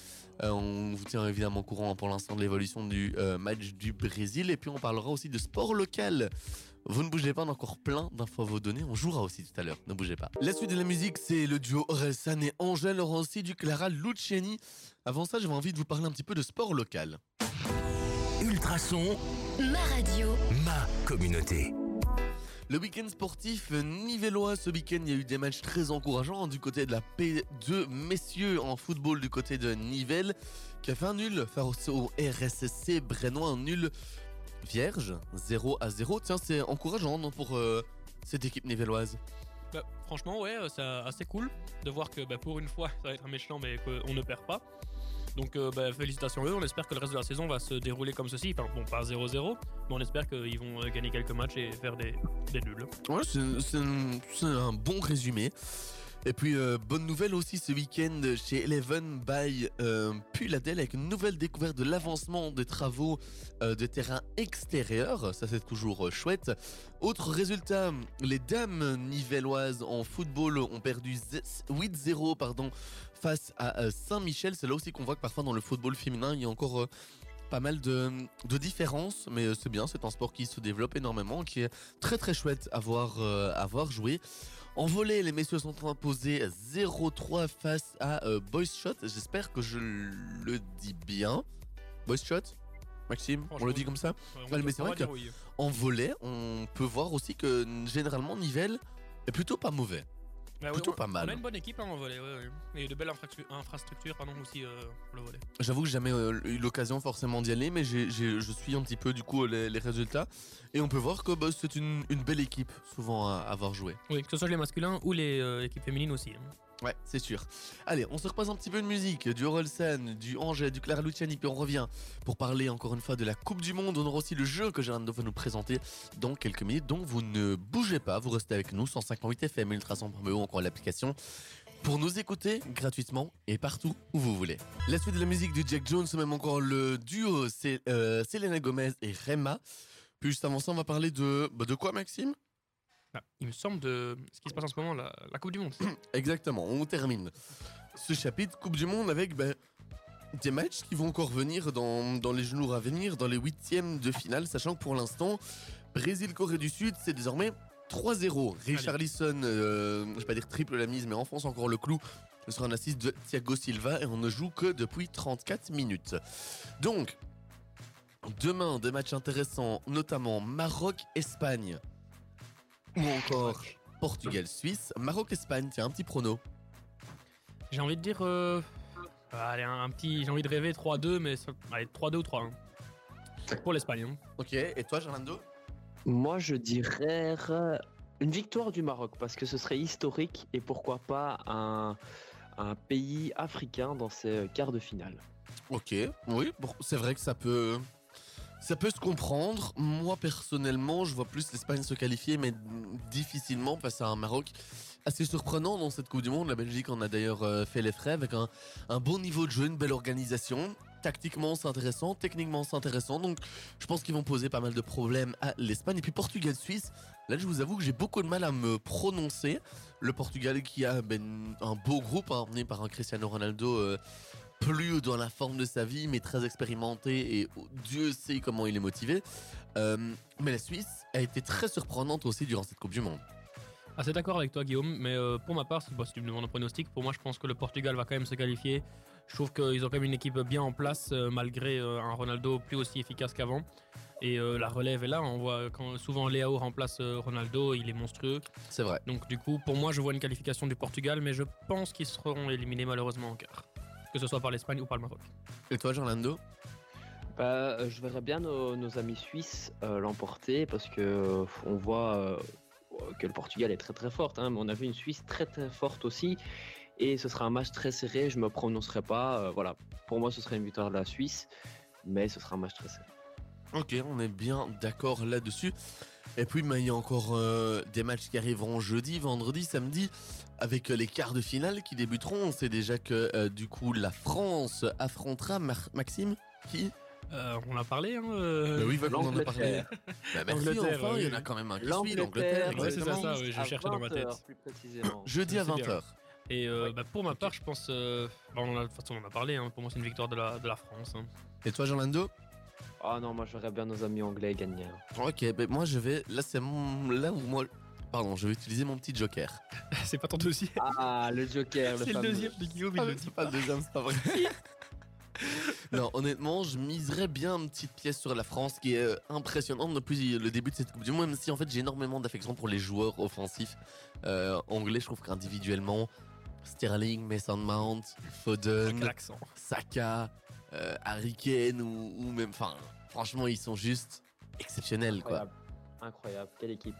Euh, on vous tient évidemment au courant pour l'instant de l'évolution du euh, match du Brésil, et puis on parlera aussi de sport local. Vous ne bougez pas, on a encore plein d'infos à vous donner. On jouera aussi tout à l'heure, ne bougez pas. La suite de la musique, c'est le duo Orelsan et Angèle, aussi du Clara Luciani. Avant ça, j'avais envie de vous parler un petit peu de sport local. Ultrason, Ma radio. ma communauté. Le week-end sportif nivellois, ce week-end, il y a eu des matchs très encourageants du côté de la P2 messieurs en football du côté de Nivelles, qui a fait un nul face au RSSC Brennois, un nul vierge, 0 à 0. Tiens, c'est encourageant non, pour euh, cette équipe nivelloise. Bah, franchement, ouais, euh, c'est assez cool de voir que bah, pour une fois, ça va être un méchant, mais qu'on ne perd pas. Donc, euh, bah, félicitations à eux. On espère que le reste de la saison va se dérouler comme ceci. Enfin, bon, pas 0-0, mais on espère qu'ils vont euh, gagner quelques matchs et faire des, des nuls. Ouais, c'est un bon résumé. Et puis, euh, bonne nouvelle aussi ce week-end chez Eleven by euh, Puladel avec une nouvelle découverte de l'avancement des travaux euh, de terrain extérieur. Ça, c'est toujours euh, chouette. Autre résultat, les dames nivelloises en football ont perdu z- 8-0 pardon, face à Saint-Michel. C'est là aussi qu'on voit que parfois dans le football féminin, il y a encore pas mal de, de différences. Mais euh, c'est bien, c'est un sport qui se développe énormément, qui est très très chouette à voir, euh, à voir jouer. En volée, les messieurs sont imposés 0-3 face à euh, Boys Shot. J'espère que je le dis bien. Boys Shot Maxime, on le dit comme ça Ouais, mais c'est vrai oui. En volet, on peut voir aussi que généralement Nivelle est plutôt pas mauvais. Bah, plutôt on- pas mal. On a une bonne équipe hein, en volet, ouais, ouais. Et de belles infrastructures, infrastructures pardon, aussi euh, pour le volet. J'avoue que j'ai jamais euh, eu l'occasion forcément d'y aller, mais je suis un petit peu du coup les, les résultats. Et on peut voir que bah, c'est une, une belle équipe souvent à avoir joué. Oui, que ce soit les masculins ou les euh, équipes féminines aussi. hein. Ouais, c'est sûr. Allez, on se repasse un petit peu de musique, du Orelsan, du Angers, du Clara Luciani, puis on revient pour parler encore une fois de la Coupe du Monde. On aura aussi le jeu que Gérard va nous présenter dans quelques minutes. Donc vous ne bougez pas, vous restez avec nous, 158 FM, ultrason.be ou encore l'application. Pour nous écouter gratuitement et partout où vous voulez. La suite de la musique du Jack Jones, ou même encore le duo, c'est euh, Selena Gomez et Rema. Puis juste avant ça, on va parler de. bah, de quoi, Maxime? Ah, il me semble de ce qui se passe en ce moment, la, la Coupe du Monde. Exactement, on termine ce chapitre Coupe du Monde avec ben, des matchs qui vont encore venir dans, dans les jours à venir, dans les huitièmes de finale, sachant que pour l'instant, Brésil-Corée du Sud, c'est désormais 3-0. Richarlison, euh, je vais pas dire triple la mise, mais enfonce encore le clou. Ce sera un assist de Thiago Silva et on ne joue que depuis 34 minutes. Donc, demain, des matchs intéressants, notamment Maroc-Espagne ou encore Portugal-Suisse. Maroc-Espagne, tiens, un petit prono. J'ai envie de dire. euh, allez, un, un petit. J'ai envie de rêver 3-2, mais ça- allez, 3-2 ou 3-1. Pour l'Espagne. hein. Ok, et toi, Gerlando? Moi, je dirais une victoire du Maroc parce que ce serait historique et pourquoi pas un, un pays africain dans ces quarts de finale. Ok, oui, bon, c'est vrai que ça peut. Ça peut se comprendre. Moi, personnellement, je vois plus l'Espagne se qualifier, mais difficilement face à un Maroc assez surprenant dans cette Coupe du Monde. La Belgique en a d'ailleurs euh, fait les frais avec un, bon niveau de jeu, une belle organisation. Tactiquement, c'est intéressant. Techniquement, c'est intéressant. Donc, je pense qu'ils vont poser pas mal de problèmes à l'Espagne. Et puis, Portugal-Suisse, là, je vous avoue que j'ai beaucoup de mal à me prononcer. Le Portugal qui a ben, un beau groupe, hein, emmené par un Cristiano Ronaldo. euh, plus dans la forme de sa vie, mais très expérimenté et Dieu sait comment il est motivé. Euh, mais la Suisse a été très surprenante aussi durant cette Coupe du Monde. Assez d'accord avec toi, Guillaume, mais euh, pour ma part, bah, si tu me demandes un pronostic, pour moi, je pense que le Portugal va quand même se qualifier. Je trouve qu'ils ont quand même une équipe bien en place, euh, malgré un Ronaldo plus aussi efficace qu'avant. Et la relève est là. On voit quand souvent Léao remplace Ronaldo, il est monstrueux. C'est vrai. Donc, du coup, pour moi, je vois une qualification du Portugal, mais je pense qu'ils seront éliminés malheureusement en quart. Que ce soit par l'Espagne ou par le Maroc. Et toi, Gerlando? Bah, euh, je verrais bien nos, nos amis suisses euh, l'emporter parce que euh, on voit euh, que le Portugal est très très forte, hein, mais on a vu une Suisse très très forte aussi. Et ce sera un match très serré, je me prononcerai pas. euh, voilà, pour moi ce serait une victoire de la Suisse, mais ce sera un match très serré. Ok, on est bien d'accord là-dessus. Et puis, il y a encore euh, des matchs qui arriveront jeudi, vendredi, samedi, avec euh, les quarts de finale qui débuteront. On sait déjà que euh, du coup, la France affrontera Mar- Maxime qui? Euh, on a parlé, hein euh, Bah oui, voilà, on en a parlé. Bah, merci, enfin, il y en a quand même un qui suit, l'Angleterre. Ouais, c'est ça, exactement. ça, oui, je à cherchais dans ma 20 heures, tête. plus précisément. Jeudi à C'est bien. 20h. Et euh, bah, pour ma part, je pense. euh, bah, on en a, de toute façon, on en a parlé. hein, pour moi, c'est une victoire de la, de la France. hein. Et toi, Gerlando Ah non, moi je verrais bien nos amis anglais gagner. hein. Ok, ben moi je vais. Là, c'est mon. Là où moi. Pardon, je vais utiliser mon petit joker. c'est pas ton dossier. Ah, le Joker, le c'est le deuxième de Guillaume, il Ah, le mais dit c'est pas le deuxième, c'est pas vrai. non, honnêtement, je miserais bien une petite pièce sur la France qui est euh, impressionnante depuis le début de cette Coupe du Monde, même si en fait j'ai énormément d'affection pour les joueurs offensifs euh, anglais. Je trouve qu'individuellement, Sterling, Mason Mount, Foden. Saka, euh, Harry Kane ou, ou même. Enfin, franchement, ils sont juste exceptionnels quoi. Incroyable. Incroyable, quelle équipe.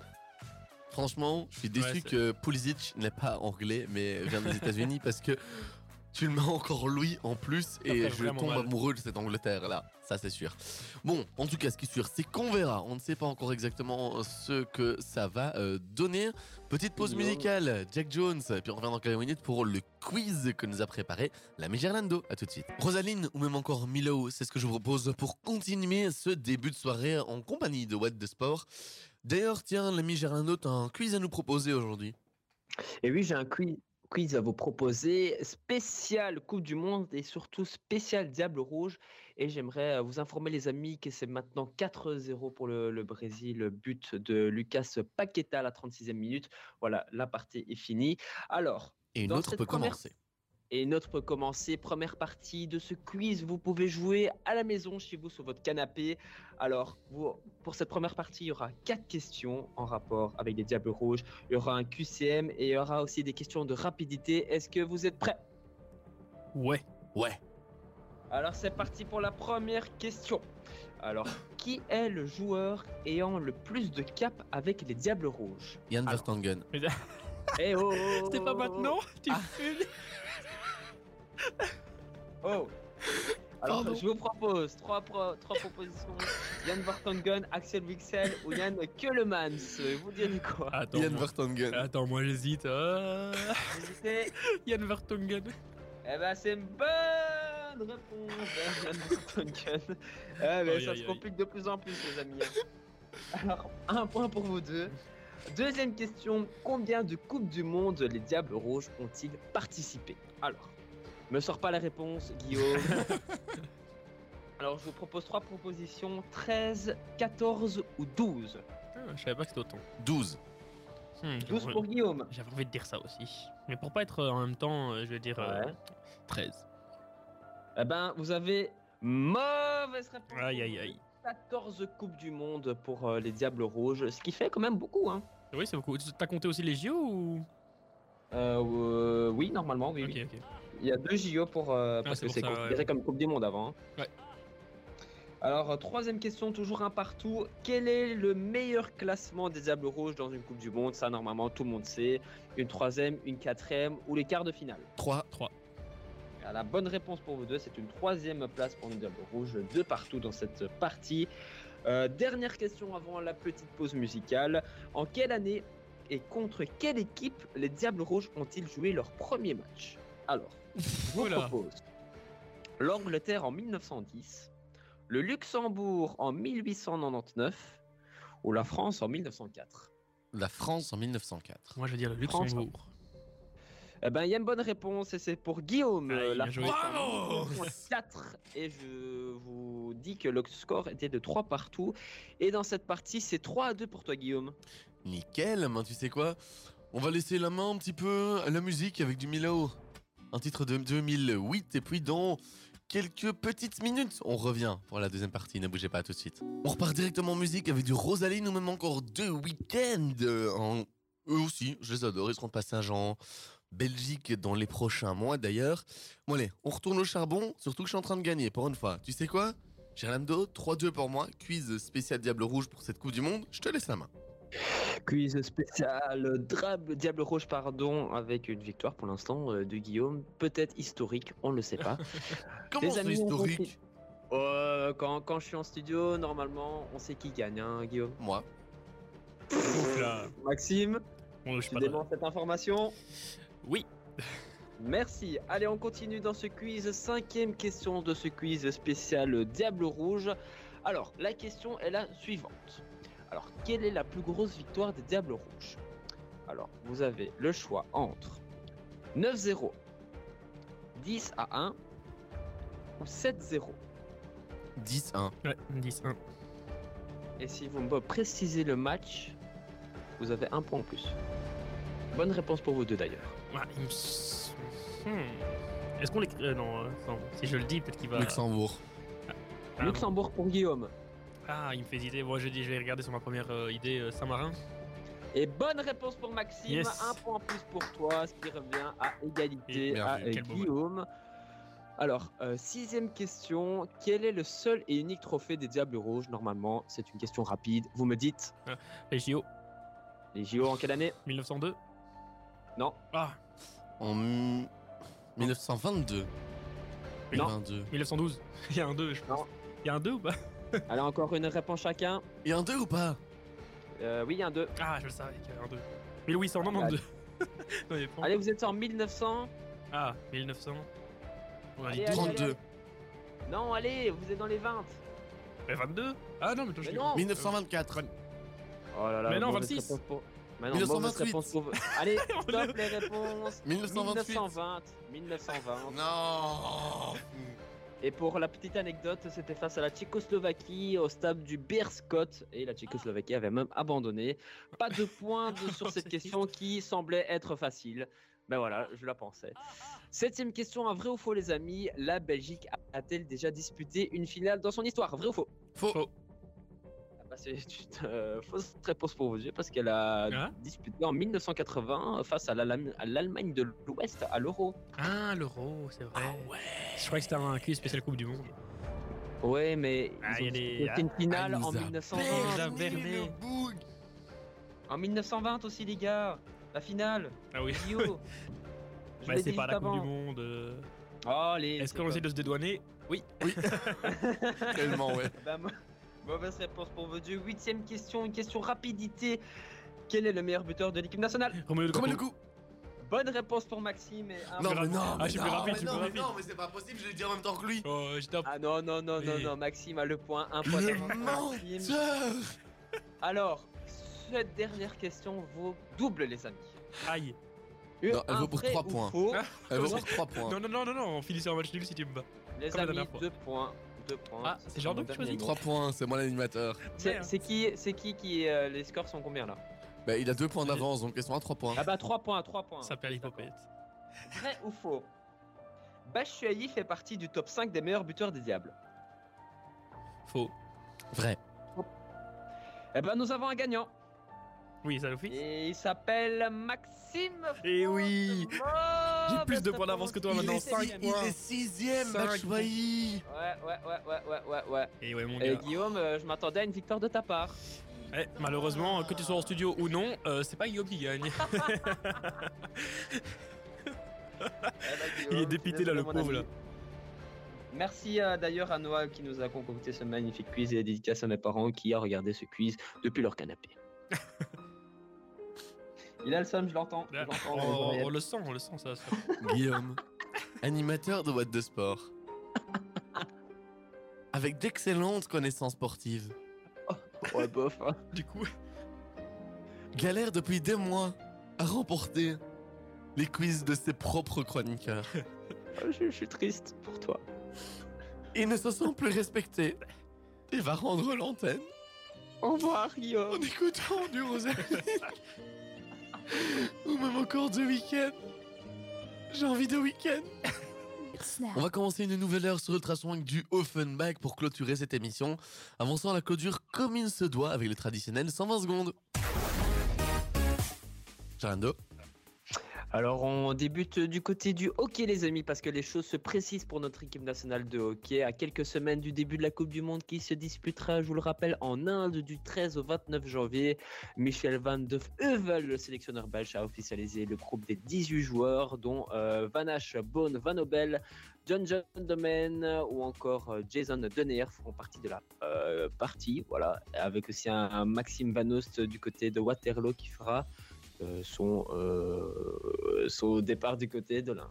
Franchement, je suis déçu Ouais, que Pulisic n'est pas anglais, mais vient des États-Unis parce que tu le mets encore lui en plus et je tombe mal. amoureux de cette Angleterre là. Ça, c'est sûr. Bon, en tout cas, ce qui est sûr, c'est qu'on verra. On ne sait pas encore exactement ce que ça va euh, donner. Petite pause musicale, Jack Jones. Puis on revient dans quelques minutes pour le quiz que nous a préparé l'ami Gerlando. À tout de suite. Rosaline ou même encore Milo, c'est ce que je vous propose pour continuer ce début de soirée en compagnie de What the Sport. D'ailleurs, tiens, l'ami Gerlando, t'as un quiz à nous proposer aujourd'hui. Et oui, j'ai un quiz, quiz à vous proposer, spécial Coupe du Monde et surtout spécial Diable Rouge. Et j'aimerais euh, vous informer, les amis, que c'est maintenant 4-0 pour le, le Brésil. But de Lucas Paqueta à la 36e minute. Voilà, la partie est finie. Alors, Et une Dans autre cette peut première- commencer. Et notre peut commencer. Première partie de ce quiz. Vous pouvez jouer à la maison, chez vous, sur votre canapé. Alors, vous- pour cette première partie, il y aura quatre questions en rapport avec les Diables Rouges. Il y aura un QCM et il y aura aussi des questions de rapidité. Est-ce que vous êtes prêts? Ouais. Ouais. Alors, c'est parti pour la première question. Alors, qui est le joueur ayant le plus de caps avec les Diables Rouges? Yann Alors. Vertonghen. Eh oh, oh, C'était oh, pas maintenant Tu Ah. Oh Alors, Pardon. je vous propose trois, pro- trois propositions. Yann Vartangen, Axel Wixel ou Yann Keulemans. Vous direz quoi? Attends, Yann moi, Vertonghen. attends, moi j'hésite. Ah. Vous hésitez Yann Vertonghen. Eh ben, c'est une bonne réponse Yann Vartangen. Eh ben, Aïe, ça aïe, se aïe. complique de plus en plus, les amis. hein. Alors, un point pour vous deux. Deuxième question. Combien de Coupes du Monde les Diables Rouges ont-ils participé? Alors, me sors pas la réponse, Guillaume. Alors, je vous propose trois propositions 13, 14 ou 12. Ah, je savais pas que c'était autant. 12. Hmm, 12 j'avais- pour Guillaume. J'avais envie de dire ça aussi. Mais pour pas être euh, en même temps, euh, je vais dire euh, Ouais. 13. Eh ben, vous avez mauvaise réponse. Aïe aïe aïe. 14 Coupes du Monde pour euh, les Diables Rouges, ce qui fait quand même beaucoup. Hein. Oui, c'est beaucoup. T'as compté aussi les JO ou? Euh, euh, oui, normalement, oui. Ok, oui. ok. Il y a deux JO pour, euh, parce c'est que c'est considéré ouais. comme Coupe du Monde avant. hein. Ouais. Alors, euh, troisième question, toujours un partout. Quel est le meilleur classement des Diables Rouges dans une Coupe du Monde? Ça, normalement, tout le monde sait. Une troisième, une quatrième ou les quarts de finale? 3. 3. Alors, La bonne réponse pour vous deux, c'est une troisième place pour les Diables Rouges, deux partout dans cette partie. Euh, dernière question avant la petite pause musicale. En quelle année et contre quelle équipe les Diables Rouges ont-ils joué leur premier match? Alors, je vous Oula. propose l'Angleterre en 1910, le Luxembourg en 1899 ou la France en 1904 La France en 1904. Moi je veux dire le. Luxembourg. Eh ben, il y a une bonne réponse et c'est pour Guillaume. Aïe, la. France en Bravo 4 et je vous dis que le score était de 3 partout. Et dans cette partie, c'est 3 à 2 pour toi, Guillaume. Nickel, mais tu sais quoi? On va laisser la main un petit peu à la musique avec du Milo. Un titre de 2008 et puis dans quelques petites minutes, on revient pour la deuxième partie, ne bougez pas tout de suite. On repart directement en musique avec du Rosaline ou même encore deux week-ends. euh, En... Eux aussi, je les adore, ils seront pas Saint-Jean. Belgique dans les prochains mois d'ailleurs. Bon allez, on retourne au charbon, surtout que je suis en train de gagner pour une fois. Tu sais quoi? Gerlando, 3-2 pour moi, quiz spécial Diable Rouge pour cette Coupe du Monde, je te laisse la main. Quiz spécial Drable Diable Rouge, pardon, avec une victoire pour l'instant euh, de Guillaume. Peut-être historique, on ne le sait pas. Comment c'est historique. Euh, quand, quand je suis en studio, normalement, on sait qui gagne, hein, Guillaume. Moi. Ouf, là. Maxime, Bon, tu cette information Oui. Merci. Allez, on continue dans ce quiz. Cinquième question de ce quiz spécial Diable Rouge. Alors, la question est la suivante. Alors, quelle est la plus grosse victoire des Diables Rouges? Alors, vous avez le choix entre 9-0, 10 à 1 ou 7-0. 10-1. Ouais, 10-1. Et si vous me précisez le match, vous avez un point en plus. Bonne réponse pour vous deux d'ailleurs. Ouais, Hmm. Est-ce qu'on l'écrit? Euh, Non, euh, non, si je le dis, peut-être qu'il va. Luxembourg. Ah, Luxembourg pour Guillaume. Ah, il me fait hésiter. Moi, je dis, je vais regarder sur ma première euh, idée euh, Saint-Marin. Et bonne réponse pour Maxime, Yes. un point en plus pour toi, ce qui revient à égalité à euh, Guillaume. Alors, euh, sixième question, quel est le seul et unique trophée des Diables Rouges? Normalement, c'est une question rapide. Vous me dites, Les JO, les JO en quelle année? 1902 Non. Ah, En m- 1922. Non. 22. 1912. Il y a un 2, je pense. Non. Il y a un 2 ou pas? Allez, encore une réponse chacun. Il y a un 2 ou pas? Euh, oui, il y a un 2. Ah, je le savais qu'il y avait un 2. 1892. Non, a pas- Allez, vous êtes en 1900. Ah, 1900. On a dit Allez, 12. allez, 32. Non, allez, vous êtes dans les 20. Mais 22 Ah non, mais toi, je Mais dis- non. 1924. Oh là là, Mais non, mauvaise 26. réponse Pour... Mais non, 1928. mauvaise réponse pour... Allez, stop les réponses. 1928. 1920. 1920. Non Et pour la petite anecdote, c'était face à la Tchécoslovaquie au stade du Beerskot et la Tchécoslovaquie avait même abandonné. Pas de points de- sur cette question qui semblait être facile. Ben voilà, je la pensais. Septième question, un vrai ou faux les amis? La Belgique a-t-elle déjà disputé une finale dans son histoire? Vrai ou faux? Faux. Faux. Ah C'est une euh, fausse réponse pour vos yeux parce qu'elle a Ah. disputé en 1980 face à l'Allem- à l'Allemagne de l'Ouest à l'Euro. Ah, l'euro, c'est vrai. Je croyais que c'était un quiz spécial Coupe du Monde. Ouais, mais Ah, ils y a des- une finale Ah, en nous a 1920. Il a perdu berné. le boug. En 1920 aussi, les gars. La finale. Ah oui. Rio. Je Bah, c'est pas la Coupe du Monde. euh. Oh. Est-ce qu'on essaie de se dédouaner? Oui. Tellement, ouais. Bah, mo- Mauvaise réponse pour vos dieux. Huitième question, une question rapidité. Quel est le meilleur buteur de l'équipe nationale? Le Lukaku. coup Bonne réponse pour Maxime. Et un Non, point mais non, Ah, mais je suis plus non, rapide, mais je non, mais rapide. non, mais c'est pas possible, je l'ai dit en même temps que lui. Oh, un Ah non, non, non, non, Mais- non. Maxime a le point. Un point Le Alors, cette dernière question vaut double, les amis. Aïe. Non, elle vaut pour vrai trois ou points. faux, Ah. Elle vaut pour 3 points. Non, non, non, non, non, on finit sur un match nul si tu me bats. les comme amis, dernière fois. deux points. Deux points. Ah, c'est Jordan qui choisit mot. 3 points, c'est moi l'animateur. C'est qui, c'est qui qui euh, les scores sont combien là? Bah, il a 2 points d'avance, donc question à 3 points. Ah bah 3 points, 3 points. Ça perd l'hypopète. Vrai ou faux? Batshuayi fait partie du top 5 des meilleurs buteurs des Diables. Faux. Vrai. Eh ben nous avons un gagnant. Oui, ça l'office. Et il s'appelle Maxime. Eh oui. J'ai plus de Mauvaise points d'avance que toi maintenant, il, est, cinq il points. est sixième, Cinq Batshuayi Ouais, ouais, ouais, ouais, ouais, ouais, ouais. Et ouais, mon Et gars. Guillaume, euh, je m'attendais à une victoire de ta part. Eh, malheureusement, que tu sois en studio ou non, euh, c'est pas Guillaume qui gagne. Eh ben, Il est dépité, là, le pauvre, là. Merci euh, d'ailleurs à Noah qui nous a concocté ce magnifique quiz et dédicace à mes parents qui a regardé ce quiz depuis leur canapé. Il a le somme, je l'entends. dans les Oh, on le sent, on le sent, ça. ça. Guillaume, animateur de What de Sport. Avec d'excellentes connaissances sportives. Ouais, bof. hein. Du coup, Galère depuis des mois à remporter les quiz de ses propres chroniqueurs. Oh, Je, je suis triste pour toi. Il ne se sent plus respecté et va rendre l'antenne Au revoir, en Guillaume. écoutant du Rosalie. Ou même encore de week-end. J'ai envie de week-end. On va commencer une nouvelle heure sur Ultrason avec du Offenbach pour clôturer cette émission. Avançons à la clôture comme il se doit avec le traditionnel 120 secondes. Jarando Alors, on débute du côté du hockey, les amis, parce que les choses se précisent pour notre équipe nationale de hockey. À quelques semaines du début de la Coupe du Monde qui se disputera, je vous le rappelle, en Inde du 13 au 29 janvier, Michel Van de Heuvel, le sélectionneur belge, a officialisé le groupe des 18 joueurs, dont euh, Vanash Bone Van Obel, John John Domen ou encore euh, Jason Deneer feront partie de la euh, partie. Voilà, avec aussi un, Maxime Vanost du côté de Waterloo qui fera euh, euh, son départ du côté de l'Inde.